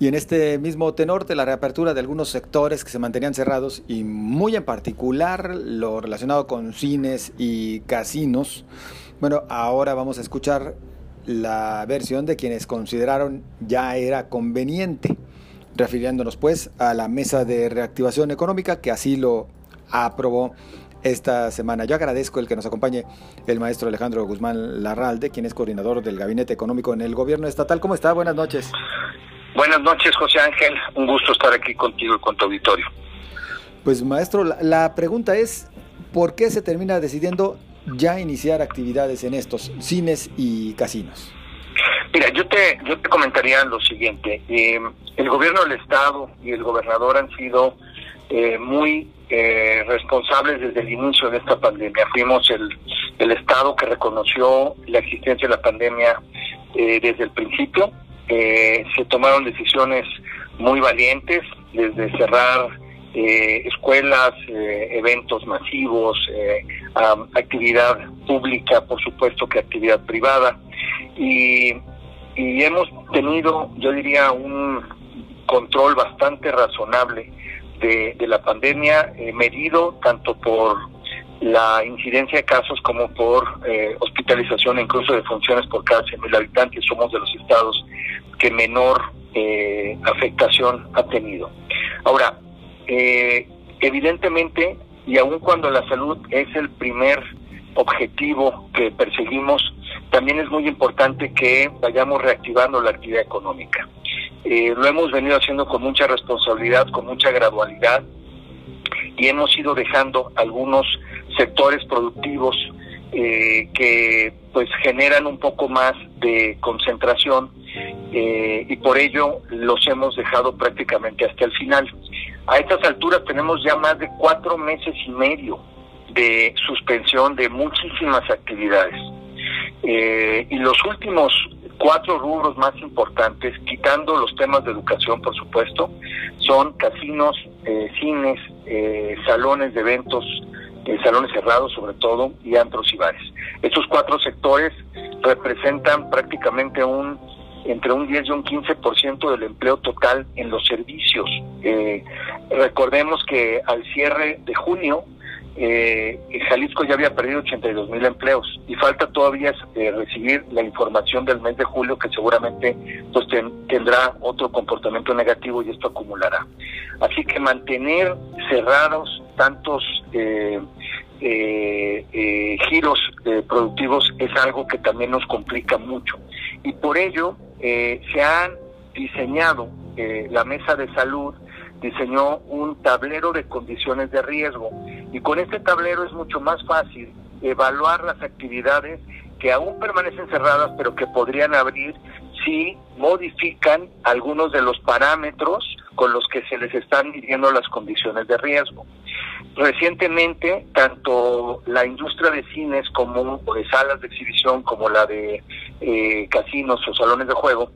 Y en este mismo tenor de la reapertura de algunos sectores que se mantenían cerrados y muy en particular lo relacionado con cines y casinos, bueno, ahora vamos a escuchar la versión de quienes consideraron ya era conveniente, refiriéndonos pues a la mesa de reactivación económica que así lo aprobó esta semana. Yo agradezco el que nos acompañe el maestro Alejandro Guzmán Larralde, quien es coordinador del Gabinete Económico en el Gobierno Estatal. ¿Cómo está? Buenas noches. Buenas noches, José Ángel. Un gusto estar aquí contigo y con tu auditorio. Pues maestro, la, pregunta es, ¿por qué se termina decidiendo ya iniciar actividades en estos cines y casinos? Mira, yo te, yo te comentaría lo siguiente. Eh, el gobierno del Estado y el gobernador han sido eh, muy eh, responsables desde el inicio de esta pandemia. Fuimos el, el Estado que reconoció la existencia de la pandemia desde el principio eh, se tomaron decisiones muy valientes, desde cerrar eh, escuelas, eh, eventos masivos, actividad pública, por supuesto que actividad privada, y, y hemos tenido, yo diría, un control bastante razonable de, de la pandemia, medido tanto por la incidencia de casos como por hospitalización incluso de funciones por cada 100.000 habitantes. Somos de los estados que menor eh, afectación ha tenido. Ahora, eh, evidentemente, y aun cuando la salud es el primer objetivo que perseguimos, también es muy importante que vayamos reactivando la actividad económica. Eh, lo hemos venido haciendo con mucha responsabilidad, con mucha gradualidad, y hemos ido dejando algunos sectores productivos que pues generan un poco más de concentración eh, y por ello los hemos dejado prácticamente hasta el final. A estas alturas tenemos ya más de cuatro meses y medio de suspensión de muchísimas actividades. Eh, y los últimos cuatro rubros más importantes, quitando los temas de educación, por supuesto, son casinos, eh, cines, salones de eventos, salones cerrados sobre todo, y antros y bares. Estos cuatro sectores representan prácticamente un entre un 10 y un 15% del empleo total en los servicios. Eh, recordemos que al cierre de junio, eh, Jalisco ya había perdido 82 mil empleos y falta todavía eh, recibir la información del mes de julio que seguramente pues tendrá otro comportamiento negativo y esto acumulará. Así que mantener cerrados tantos eh, giros productivos es algo que también nos complica mucho y por ello eh, se han diseñado, eh, la mesa de salud diseñó un tablero de condiciones de riesgo y con este tablero es mucho más fácil evaluar las actividades que aún permanecen cerradas pero que podrían abrir si modifican algunos de los parámetros con los que se les están midiendo las condiciones de riesgo. Recientemente, tanto la industria de cines como de salas de exhibición, como la de eh, casinos o salones de juego,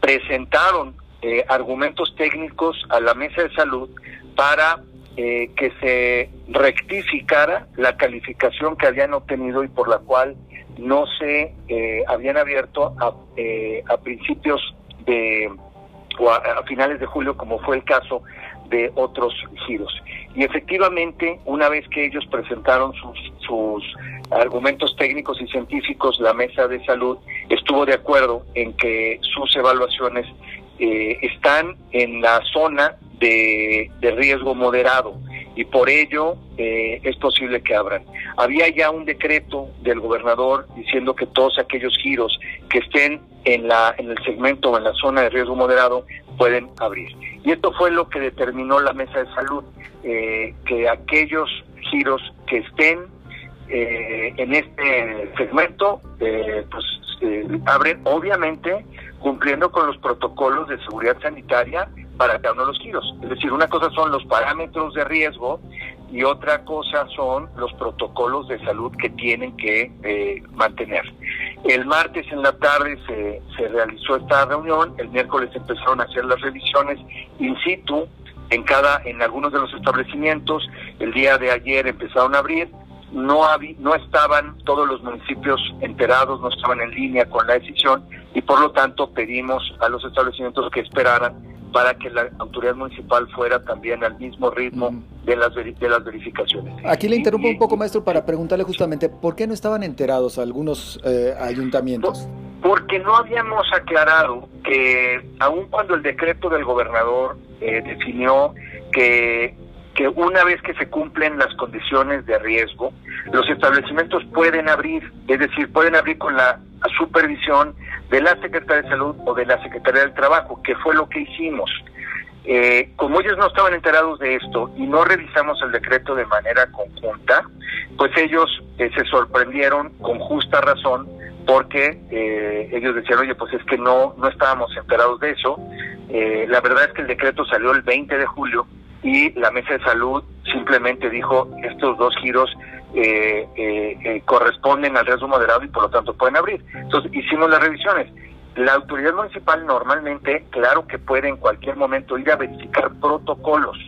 presentaron eh, argumentos técnicos a la mesa de salud para eh, que se rectificara la calificación que habían obtenido y por la cual no se habían abierto a, a principios de o a, finales de julio, como fue el caso de otros giros. Y efectivamente, una vez que ellos presentaron sus, sus argumentos técnicos y científicos, la mesa de salud estuvo de acuerdo en que sus evaluaciones eh, están en la zona de, de riesgo moderado y por ello eh, es posible que abran. Había ya un decreto del gobernador diciendo que todos aquellos giros que estén en la en el segmento o en la zona de riesgo moderado pueden abrir. Y esto fue lo que determinó la mesa de salud, eh, que aquellos giros que estén eh, en este segmento, pues abren, obviamente cumpliendo con los protocolos de seguridad sanitaria para cada uno de los giros. Es decir, una cosa son los parámetros de riesgo y otra cosa son los protocolos de salud que tienen que eh, mantener. El martes en la tarde se, se realizó esta reunión, el miércoles empezaron a hacer las revisiones in situ en cada en algunos de los establecimientos, el día de ayer empezaron a abrir, no no estaban todos los municipios enterados, no estaban en línea con la decisión y por lo tanto pedimos a los establecimientos que esperaran para que la autoridad municipal fuera también al mismo ritmo de, las de las verificaciones. Aquí le interrumpo un poco, maestro, para preguntarle justamente por qué no estaban enterados algunos eh, ayuntamientos. Porque no habíamos aclarado que aun cuando el decreto del gobernador eh, definió que que una vez que se cumplen las condiciones de riesgo, los establecimientos pueden abrir, es decir, pueden abrir con la supervisión de la Secretaría de Salud o de la Secretaría del Trabajo, que fue lo que hicimos. Eh, como ellos no estaban enterados de esto y no revisamos el decreto de manera conjunta, pues ellos eh, se sorprendieron con justa razón porque eh, ellos decían, oye, pues es que no, no estábamos enterados de eso. la verdad es que el decreto salió el 20 de julio y la Mesa de Salud simplemente dijo estos dos giros eh, eh, eh, corresponden al riesgo moderado y por lo tanto pueden abrir. Entonces hicimos las revisiones. La autoridad municipal normalmente, claro que puede en cualquier momento ir a verificar protocolos,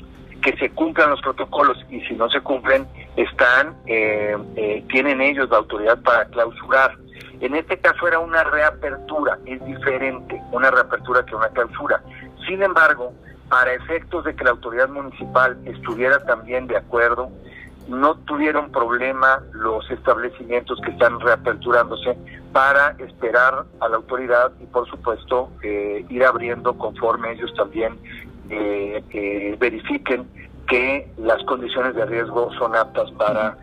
que se cumplan los protocolos y si no se cumplen, están, tienen ellos la autoridad para clausurar. En este caso era una reapertura, es diferente una reapertura que una clausura. Sin embargo, para efectos de que la autoridad municipal estuviera también de acuerdo, no tuvieron problema los establecimientos que están reaperturándose para esperar a la autoridad y por supuesto eh, ir abriendo conforme ellos también eh, eh, verifiquen que las condiciones de riesgo son aptas para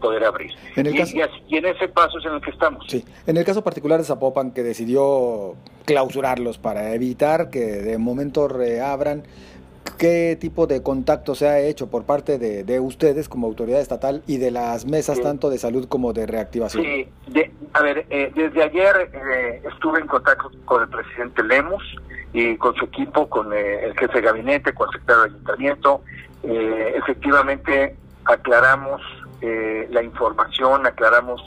poder abrir. En el y, caso... y, en ese paso es en el que estamos. Sí. En el caso particular de Zapopan, que decidió clausurarlos para evitar que de momento reabran, ¿qué tipo de contacto se ha hecho por parte de, ustedes como autoridad estatal y de las mesas tanto de salud como de reactivación? Sí, a ver, eh, desde ayer eh, estuve en contacto con el presidente Lemus y con su equipo, con eh, el jefe de gabinete, con el secretario de ayuntamiento. efectivamente, aclaramos la información, aclaramos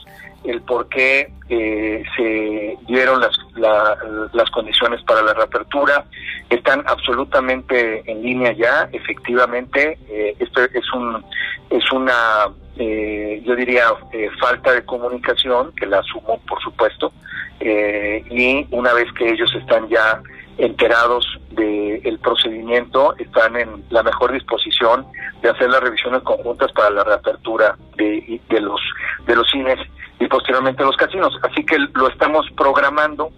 el por qué eh, se dieron las, las condiciones para la reapertura. Están absolutamente en línea ya, efectivamente. Eh, esto es, un, es una, eh, yo diría, falta de comunicación, que la asumo, por supuesto. y una vez que ellos están ya enterados del procedimiento, están en la mejor disposición de hacer las revisiones conjuntas para la reapertura de, de los de los cines y posteriormente los casinos. Así que lo estamos programando.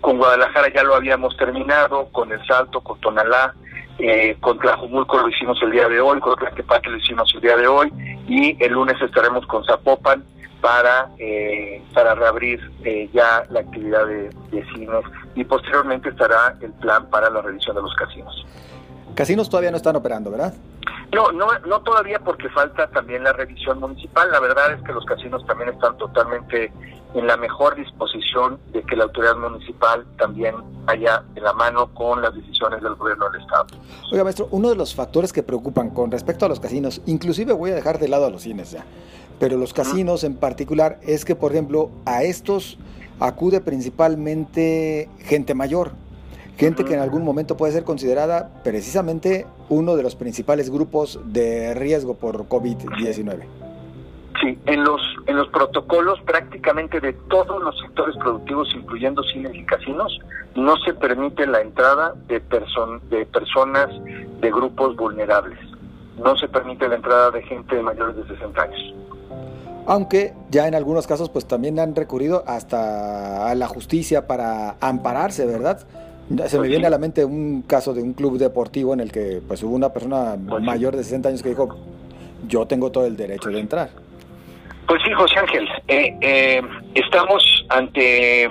Con Guadalajara ya lo habíamos terminado, con El Salto, con Tonalá, eh, con Tlajumulco lo hicimos el día de hoy, con Tlaquepaque lo hicimos el día de hoy y el lunes estaremos con Zapopan para eh, para reabrir eh, ya la actividad de, de cines y posteriormente estará el plan para la revisión de los casinos. Casinos todavía no están operando, ¿verdad? No, no, no todavía porque falta también la revisión municipal. La verdad es que los casinos también están totalmente en la mejor disposición de que la autoridad municipal también vaya de la mano con las decisiones del gobierno del Estado. Oiga, maestro, uno de los factores que preocupan con respecto a los casinos, inclusive voy a dejar de lado a los cines ya, pero los casinos en particular, es que, por ejemplo, a estos acude principalmente gente mayor gente que en algún momento puede ser considerada precisamente uno de los principales grupos de riesgo por COVID-19. Sí, en los en los protocolos prácticamente de todos los sectores productivos, incluyendo cines y casinos, no se permite la entrada de, de personas de grupos vulnerables. No se permite la entrada de gente de mayores de 60 años. Aunque ya en algunos casos pues también han recurrido hasta a la justicia para ampararse, ¿verdad? Se me pues viene a la mente un caso de un club deportivo en el que pues hubo una persona pues mayor de 60 años que dijo, yo tengo todo el derecho de entrar. Pues sí, José Ángel, eh, eh, estamos ante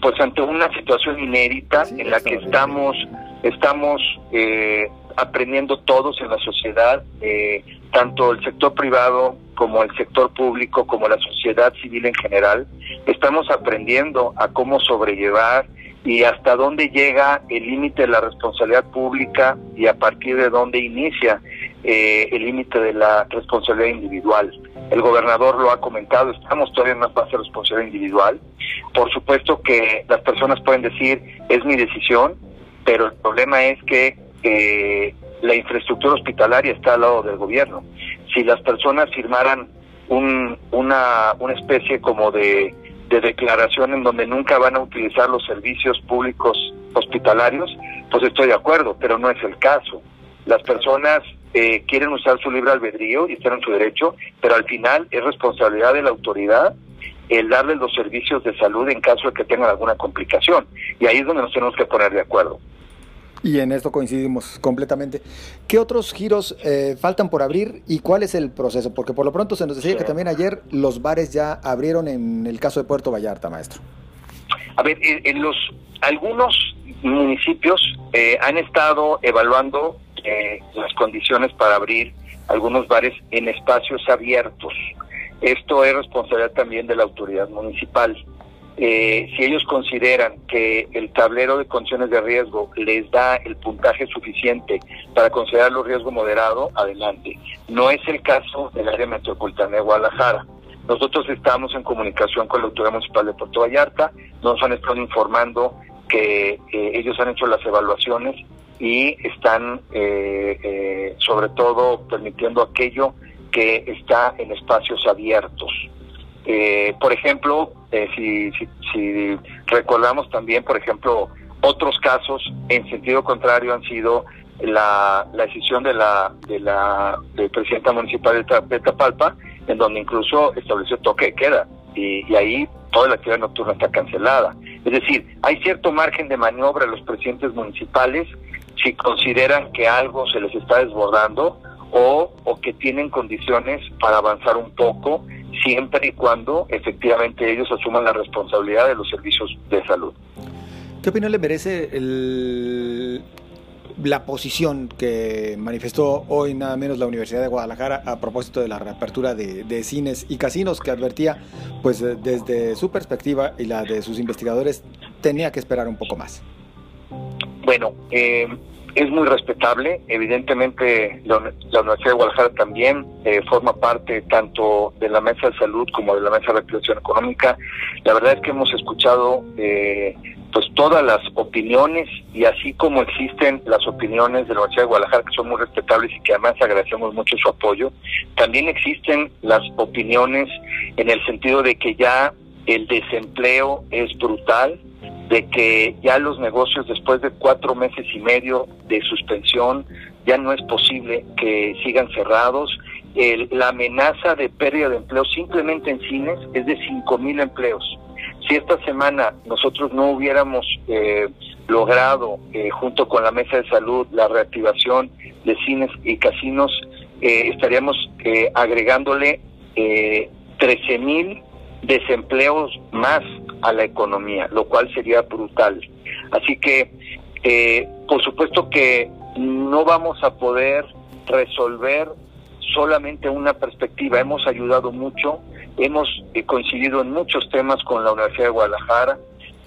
pues ante una situación inédita en la que estamos estamos eh, aprendiendo todos en la sociedad, tanto el sector privado como el sector público, como la sociedad civil en general, estamos aprendiendo a cómo sobrellevar y hasta dónde llega el límite de la responsabilidad pública y a partir de dónde inicia eh, el límite de la responsabilidad individual. El gobernador lo ha comentado, estamos todavía en una fase de responsabilidad individual. Por supuesto que las personas pueden decir, es mi decisión, pero el problema es que eh, la infraestructura hospitalaria está al lado del gobierno. Si las personas firmaran un, una, una especie como de de declaración en donde nunca van a utilizar los servicios públicos hospitalarios, pues estoy de acuerdo, pero no es el caso. Las personas eh, quieren usar su libre albedrío y están en su derecho, pero al final es responsabilidad de la autoridad el darles los servicios de salud en caso de que tengan alguna complicación. Y ahí es donde nos tenemos que poner de acuerdo. Y en esto coincidimos completamente. ¿Qué otros giros eh, faltan por abrir y cuál es el proceso? Porque por lo pronto se nos decía que también ayer los bares ya abrieron en el caso de Puerto Vallarta, maestro. A ver, en los algunos municipios eh, han estado evaluando eh, las condiciones para abrir algunos bares en espacios abiertos. Esto es responsabilidad también de la autoridad municipal. Eh, si ellos consideran que el tablero de condiciones de riesgo les da el puntaje suficiente para considerarlo riesgo moderado, adelante. No es el caso del área metropolitana de Guadalajara. Nosotros estamos en comunicación con la Autoridad Municipal de Puerto Vallarta, nos han estado informando que ellos han hecho las evaluaciones y están eh, eh, sobre todo permitiendo aquello que está en espacios abiertos. Eh, por ejemplo, si, si, recordamos también, por ejemplo, otros casos en sentido contrario han sido la, la decisión de la, de la presidenta municipal de, Tapalpa, en donde incluso estableció toque de queda y, ahí toda la actividad nocturna está cancelada. Es decir, hay cierto margen de maniobra a los presidentes municipales si consideran que algo se les está desbordando o, o que tienen condiciones para avanzar un poco, siempre y cuando efectivamente ellos asuman la responsabilidad de los servicios de salud. ¿Qué opinión le merece el, la posición que manifestó hoy nada menos la Universidad de Guadalajara a propósito de la reapertura de, cines y casinos que advertía, pues eh, desde su perspectiva y la de sus investigadores, tenía que esperar un poco más. Bueno, eh, es muy respetable. Evidentemente, la, Universidad de Guadalajara también eh, forma parte tanto de la Mesa de Salud como de la Mesa de Reactivación Económica. La verdad es que hemos escuchado eh, pues todas las opiniones y así como existen las opiniones de la Universidad de Guadalajara que son muy respetables y que además agradecemos mucho su apoyo, también existen las opiniones en el sentido de que ya el desempleo es brutal, de que ya los negocios después de cuatro meses y medio de suspensión ya no es posible que sigan cerrados. la amenaza de pérdida de empleo simplemente en cines es de cinco mil empleos. Si esta semana nosotros no hubiéramos eh, logrado, eh, junto con la Mesa de Salud, la reactivación de cines y casinos, eh, estaríamos agregándole 13 mil desempleos más a la economía, lo cual sería brutal. Así que, eh, por supuesto que no vamos a poder resolver solamente una perspectiva. Hemos ayudado mucho, hemos eh, coincidido en muchos temas con la Universidad de Guadalajara.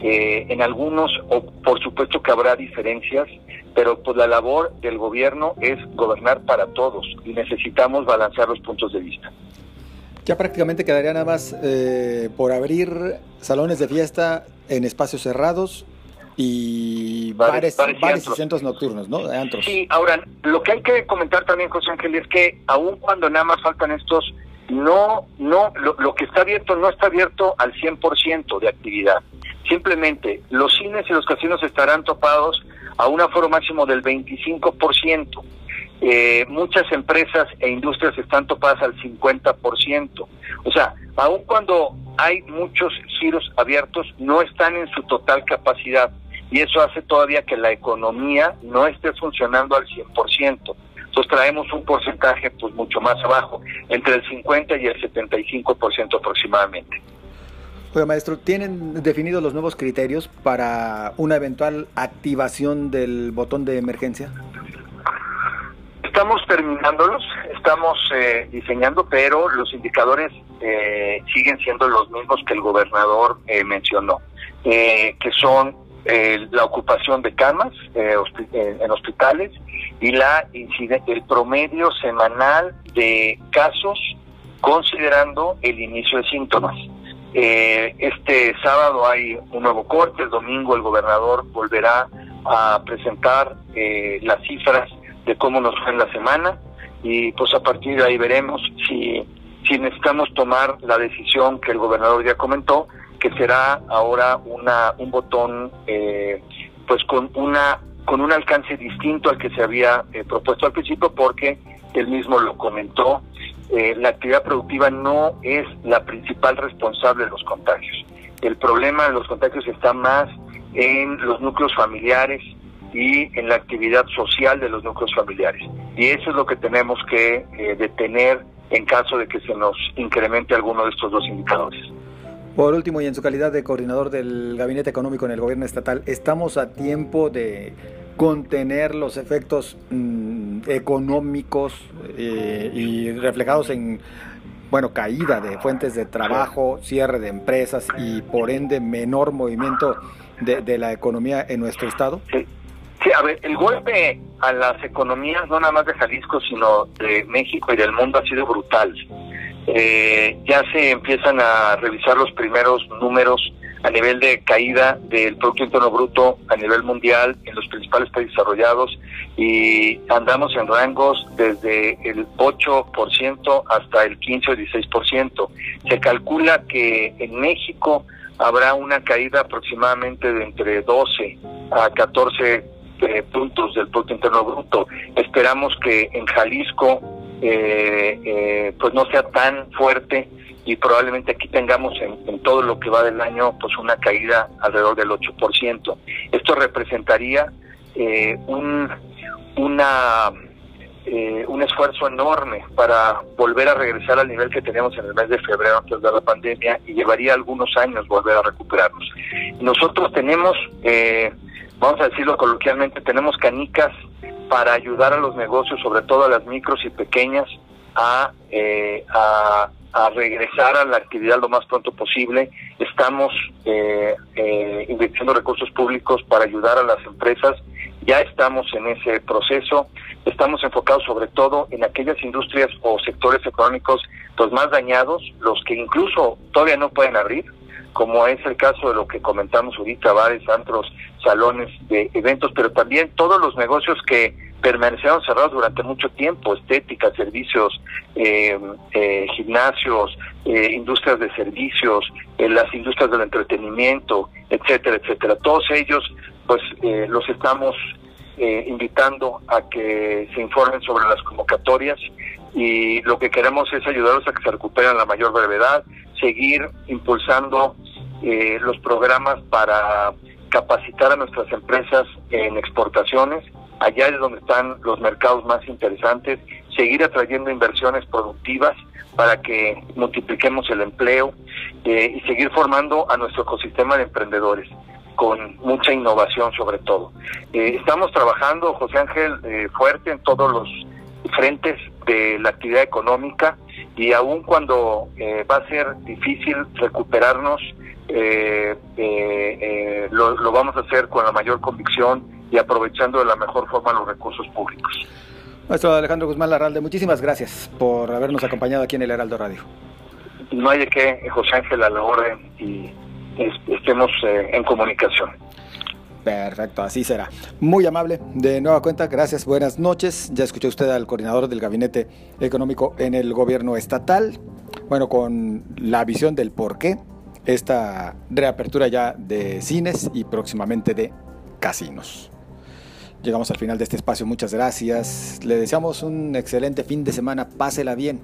Eh, en algunos, o por supuesto que habrá diferencias, pero pues la labor del gobierno es gobernar para todos y necesitamos balancear los puntos de vista. Ya prácticamente quedaría nada más eh, por abrir salones de fiesta en espacios cerrados y bares, bares, y, centros nocturnos, ¿no? Sí, ahora, lo que hay que comentar también, José Ángel, es que aun cuando nada más faltan estos, no, no, lo, lo que está abierto no está abierto al 100% de actividad. Simplemente los cines y los casinos estarán topados a un aforo máximo del 25%. Eh, muchas empresas e industrias están topadas al 50%. O sea, aun cuando hay muchos giros abiertos, no están en su total capacidad y eso hace todavía que la economía no esté funcionando al 100%. Entonces traemos un porcentaje pues mucho más abajo, entre el 50 y el 75% aproximadamente. Oiga, maestro, ¿tienen definidos los nuevos criterios para una eventual activación del botón de emergencia? Estamos terminándolos, estamos eh, diseñando, pero los indicadores eh, siguen siendo los mismos que el gobernador eh, mencionó, que son la ocupación de camas en hospitales y la el promedio semanal de casos considerando el inicio de síntomas. este sábado hay un nuevo corte, el domingo el gobernador volverá a presentar las cifras de cómo nos fue en la semana y pues a partir de ahí veremos si, si necesitamos tomar la decisión que el gobernador ya comentó, que será ahora una un botón eh, pues con una con un alcance distinto al que se había eh, propuesto al principio porque él mismo lo comentó, eh, la actividad productiva no es la principal responsable de los contagios. El problema de los contagios está más en los núcleos familiares y en la actividad social de los núcleos familiares. Y eso es lo que tenemos que eh, detener en caso de que se nos incremente alguno de estos dos indicadores. Por último, y en su calidad de coordinador del Gabinete Económico en el Gobierno Estatal, ¿estamos a tiempo de contener los efectos mm, económicos eh, y reflejados en bueno, caída de fuentes de trabajo, cierre de empresas y por ende menor movimiento de, la economía en nuestro estado? Sí. Sí, a ver, el golpe a las economías, no nada más de Jalisco, sino de México y del mundo ha sido brutal. Eh, ya se empiezan a revisar los primeros números a nivel de caída del Producto Interno Bruto a nivel mundial en los principales países desarrollados y andamos en rangos desde el 8% hasta el 15 o 16%. Se calcula que en México habrá una caída aproximadamente de entre 12 a 14 eh, puntos del Producto Interno Bruto. Esperamos que en Jalisco eh, eh, pues no sea tan fuerte y probablemente aquí tengamos en, todo lo que va del año pues una caída alrededor del 8%. Esto representaría eh, un, una, eh, un esfuerzo enorme para volver a regresar al nivel que teníamos en el mes de febrero antes de la pandemia y llevaría algunos años volver a recuperarnos. Nosotros tenemos, eh, vamos a decirlo coloquialmente, tenemos canicas para ayudar a los negocios, sobre todo a las micros y pequeñas, a, a a regresar a la actividad lo más pronto posible. Estamos eh, eh, invirtiendo recursos públicos para ayudar a las empresas. Ya estamos en ese proceso. Estamos enfocados sobre todo en aquellas industrias o sectores económicos los más dañados, los que incluso todavía no pueden abrir, como es el caso de lo que comentamos ahorita, bares, antros, salones de eventos, pero también todos los negocios que permanecieron cerrados durante mucho tiempo, estética, servicios, eh, eh, gimnasios, eh, industrias de servicios, las industrias del entretenimiento, etcétera, etcétera. Todos ellos, pues, los estamos invitando a que se informen sobre las convocatorias y lo que queremos es ayudarlos a que se recuperen a la mayor brevedad, seguir impulsando los programas para capacitar a nuestras empresas en exportaciones allá es donde están los mercados más interesantes, seguir atrayendo inversiones productivas para que multipliquemos el empleo eh, y seguir formando a nuestro ecosistema de emprendedores con mucha innovación sobre todo. Eh, estamos trabajando, José Ángel, eh, fuerte en todos los frentes de la actividad económica y aun cuando va a ser difícil recuperarnos, lo, lo vamos a hacer con la mayor convicción y aprovechando de la mejor forma los recursos públicos. Maestro Alejandro Guzmán Larralde, muchísimas gracias por habernos acompañado aquí en el Heraldo Radio. No hay de qué, José Ángel, a la orden y estemos eh, en comunicación. Perfecto, así será. Muy amable. De nueva cuenta, gracias, buenas noches. Ya escuchó usted al coordinador del Gabinete Económico en el gobierno estatal. Bueno, con la visión del por qué esta reapertura ya de cines y próximamente de casinos. Llegamos al final de este espacio, muchas gracias. Le deseamos un excelente fin de semana, pásela bien.